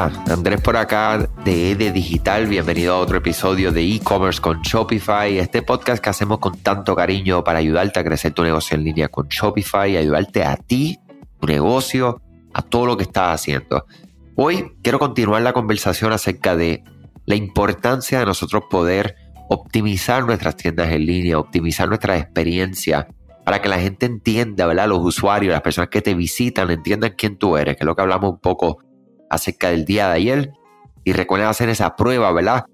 Andrés por acá de EDE Digital. Bienvenido a otro episodio de e-commerce con Shopify. Este podcast que hacemos con tanto cariño para ayudarte a crecer tu negocio en línea con Shopify ayudarte a ti, tu negocio, a todo lo que estás haciendo. Hoy quiero continuar la conversación acerca de la importancia de nosotros poder optimizar nuestras tiendas en línea, optimizar nuestra experiencia para que la gente entienda, ¿verdad? Los usuarios, las personas que te visitan, entiendan quién tú eres, que es lo que hablamos un poco acerca del día de ayer. Y recuerden hacer esa prueba, ¿verdad?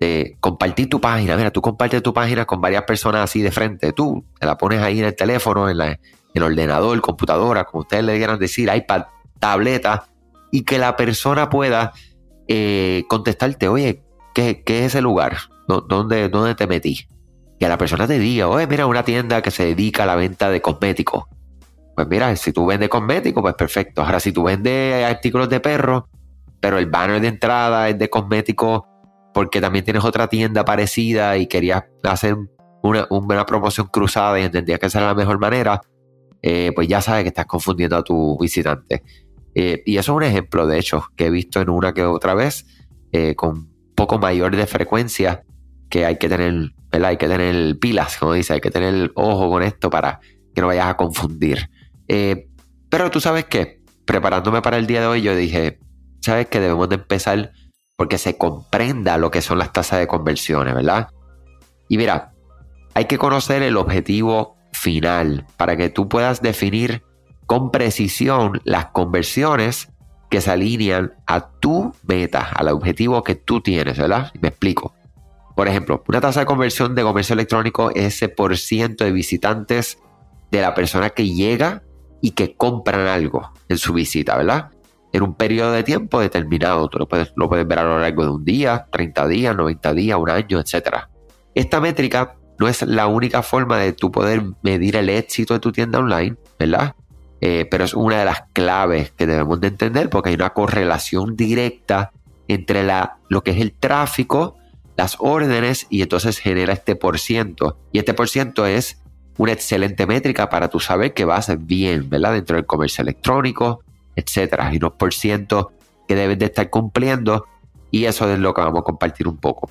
De compartir tu página. Mira, tú compartes tu página con varias personas así de frente. Tú te la pones ahí en el teléfono, en, la, el ordenador, computadora, como ustedes le quieran decir, iPad, tableta, y que la persona pueda eh, contestarte, oye, ¿qué, ¿qué, es ese lugar? ¿Dónde, ¿Dónde te metí? Que la persona te diga, oye, mira, una tienda que se dedica a la venta de cosméticos pues mira, si tú vendes cosméticos, pues perfecto. Ahora, si tú vendes artículos de perro, pero el banner de entrada es de cosméticos porque también tienes otra tienda parecida y querías hacer una, promoción cruzada y entendías que esa era la mejor manera, eh, pues ya sabes que estás confundiendo a tu visitante. Eh, y eso es un ejemplo, de hecho, que he visto en una que otra vez, eh, con poco mayor de frecuencia, que hay que tener, ¿verdad? Hay que tener pilas, como dice, hay que tener ojo con esto para que no vayas a confundir. Eh, pero tú sabes que, preparándome para el día de hoy, yo dije, sabes que debemos de empezar porque se comprenda lo que son las tasas de conversiones, ¿verdad? Y mira, hay que conocer el objetivo final para que tú puedas definir con precisión las conversiones que se alinean a tu meta, al objetivo que tú tienes, ¿verdad? Me explico. Por ejemplo, una tasa de conversión de comercio electrónico es ese por ciento de visitantes de la persona que llega y que compran algo en su visita, ¿verdad? En un periodo de tiempo determinado. Tú lo puedes, lo puedes ver a lo largo de un día, 30 días, 90 días, un año, etc. Esta métrica no es la única forma de tú poder medir el éxito de tu tienda online, ¿verdad? Eh, pero es una de las claves que debemos de entender porque hay una correlación directa entre la, lo que es el tráfico, las órdenes y entonces genera este por ciento. Y este por ciento es una excelente métrica para tú saber que vas bien, ¿verdad? Dentro del comercio electrónico, etcétera. Y unos por ciento que debes de estar cumpliendo y eso es lo que vamos a compartir un poco.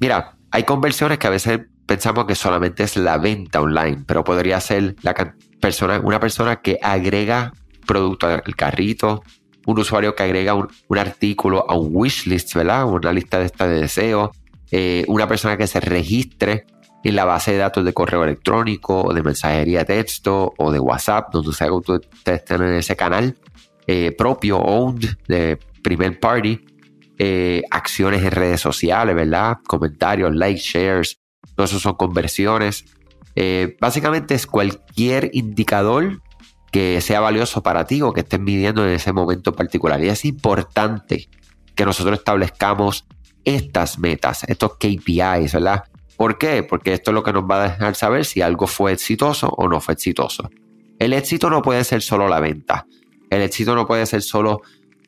Mira, hay conversiones que a veces pensamos que solamente es la venta online, pero podría ser la persona, una persona que agrega producto al carrito, un usuario que agrega un, artículo a un wishlist, ¿verdad? Una lista de esta de deseos, eh, una persona que se registre en la base de datos de correo electrónico o de mensajería de texto o de WhatsApp, donde ustedes estén en ese canal eh, propio, owned, de primer party, eh, acciones en redes sociales, ¿verdad? Comentarios, likes, shares, todo eso son conversiones. Eh, básicamente es cualquier indicador que sea valioso para ti o que estés midiendo en ese momento particular. Y es importante que nosotros establezcamos estas metas, estos KPIs, ¿verdad? ¿Por qué? Porque esto es lo que nos va a dejar saber si algo fue exitoso o no fue exitoso. El éxito no puede ser solo la venta. El éxito no puede ser solo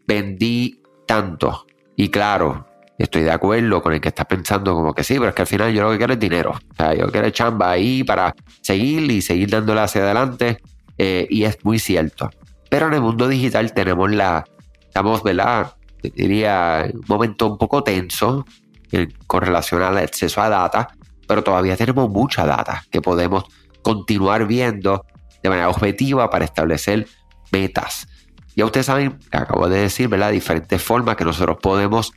vendí tanto. Y claro, estoy de acuerdo con el que está pensando como que sí, pero es que al final yo lo que quiero es dinero. O sea, yo quiero chamba ahí para seguir y seguir dándole hacia adelante. Eh, y es muy cierto. Pero en el mundo digital tenemos la, estamos, ¿verdad? Diría, un momento un poco tenso con relación al acceso a data, pero todavía tenemos mucha data que podemos continuar viendo de manera objetiva para establecer metas. Ya ustedes saben, acabo de decir, ¿verdad? Diferentes formas que nosotros podemos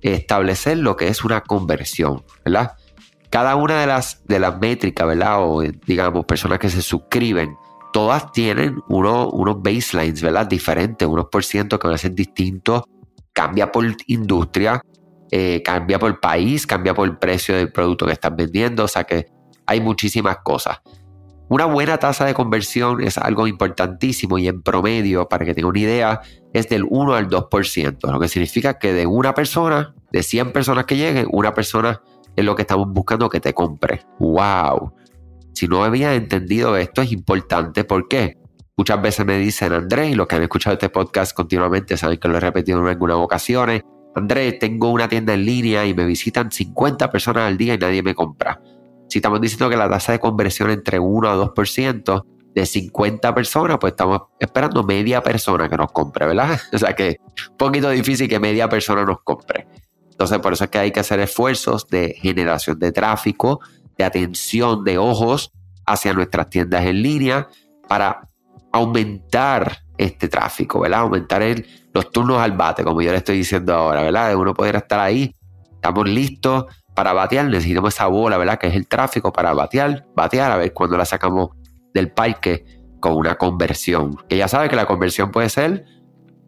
establecer lo que es una conversión, ¿verdad? Cada una de las, de las métricas, ¿verdad? O digamos, personas que se suscriben, todas tienen uno, unos baselines, ¿verdad? Diferentes, unos por ciento que van a ser distintos, cambia por industria, eh, cambia por país, cambia por el precio del producto que estás vendiendo, o sea que hay muchísimas cosas. Una buena tasa de conversión es algo importantísimo y en promedio, para que tenga una idea, es del 1 al 2%, lo que significa que de una persona, de 100 personas que lleguen, una persona es lo que estamos buscando que te compre. ¡Wow! Si no había entendido esto es importante, ¿por qué? Muchas veces me dicen, Andrés, y los que han escuchado este podcast continuamente saben que lo he repetido en algunas ocasiones, Andrés, tengo una tienda en línea y me visitan 50 personas al día y nadie me compra. Si estamos diciendo que la tasa de conversión entre 1 a 2%, de 50 personas, pues estamos esperando media persona que nos compre, ¿verdad? O sea que un poquito difícil que media persona nos compre. Entonces, por eso es que hay que hacer esfuerzos de generación de tráfico, de atención de ojos hacia nuestras tiendas en línea para aumentar este tráfico, ¿verdad? Aumentar los turnos al bate, como yo le estoy diciendo ahora, ¿verdad? De uno poder estar ahí, estamos listos para batear, necesitamos esa bola, ¿verdad? Que es el tráfico para batear, batear, a ver cuándo la sacamos del parque con una conversión. Que ya sabe que la conversión puede ser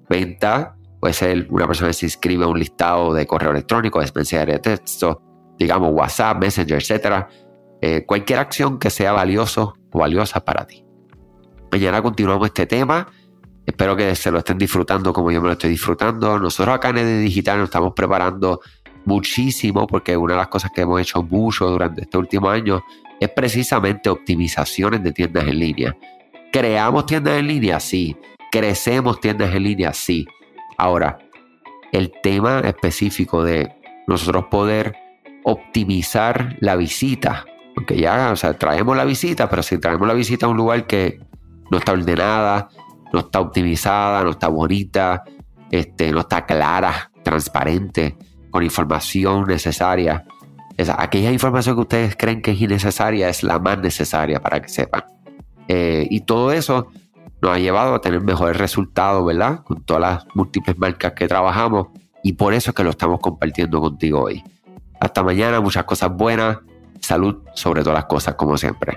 venta, puede ser una persona que se inscribe a un listado de correo electrónico, de mensajería de texto, digamos WhatsApp, Messenger, etcétera. Eh, cualquier acción que sea valioso o valiosa para ti. Mañana continuamos este tema. Espero que se lo estén disfrutando como yo me lo estoy disfrutando. Nosotros acá en el digital nos estamos preparando muchísimo porque una de las cosas que hemos hecho mucho durante este último año es precisamente optimizaciones de tiendas en línea. ¿Creamos tiendas en línea? Sí. ¿Crecemos tiendas en línea? Sí. Ahora, el tema específico de nosotros poder optimizar la visita, porque ya, o sea, traemos la visita, pero si traemos la visita a un lugar que no está ordenada, no está optimizada, no está bonita, este, no está clara, transparente, con información necesaria. Esa, aquella información que ustedes creen que es innecesaria es la más necesaria para que sepan. Eh, y todo eso nos ha llevado a tener mejores resultados, ¿verdad? Con todas las múltiples marcas que trabajamos y por eso es que lo estamos compartiendo contigo hoy. Hasta mañana, muchas cosas buenas, salud sobre todas las cosas, como siempre.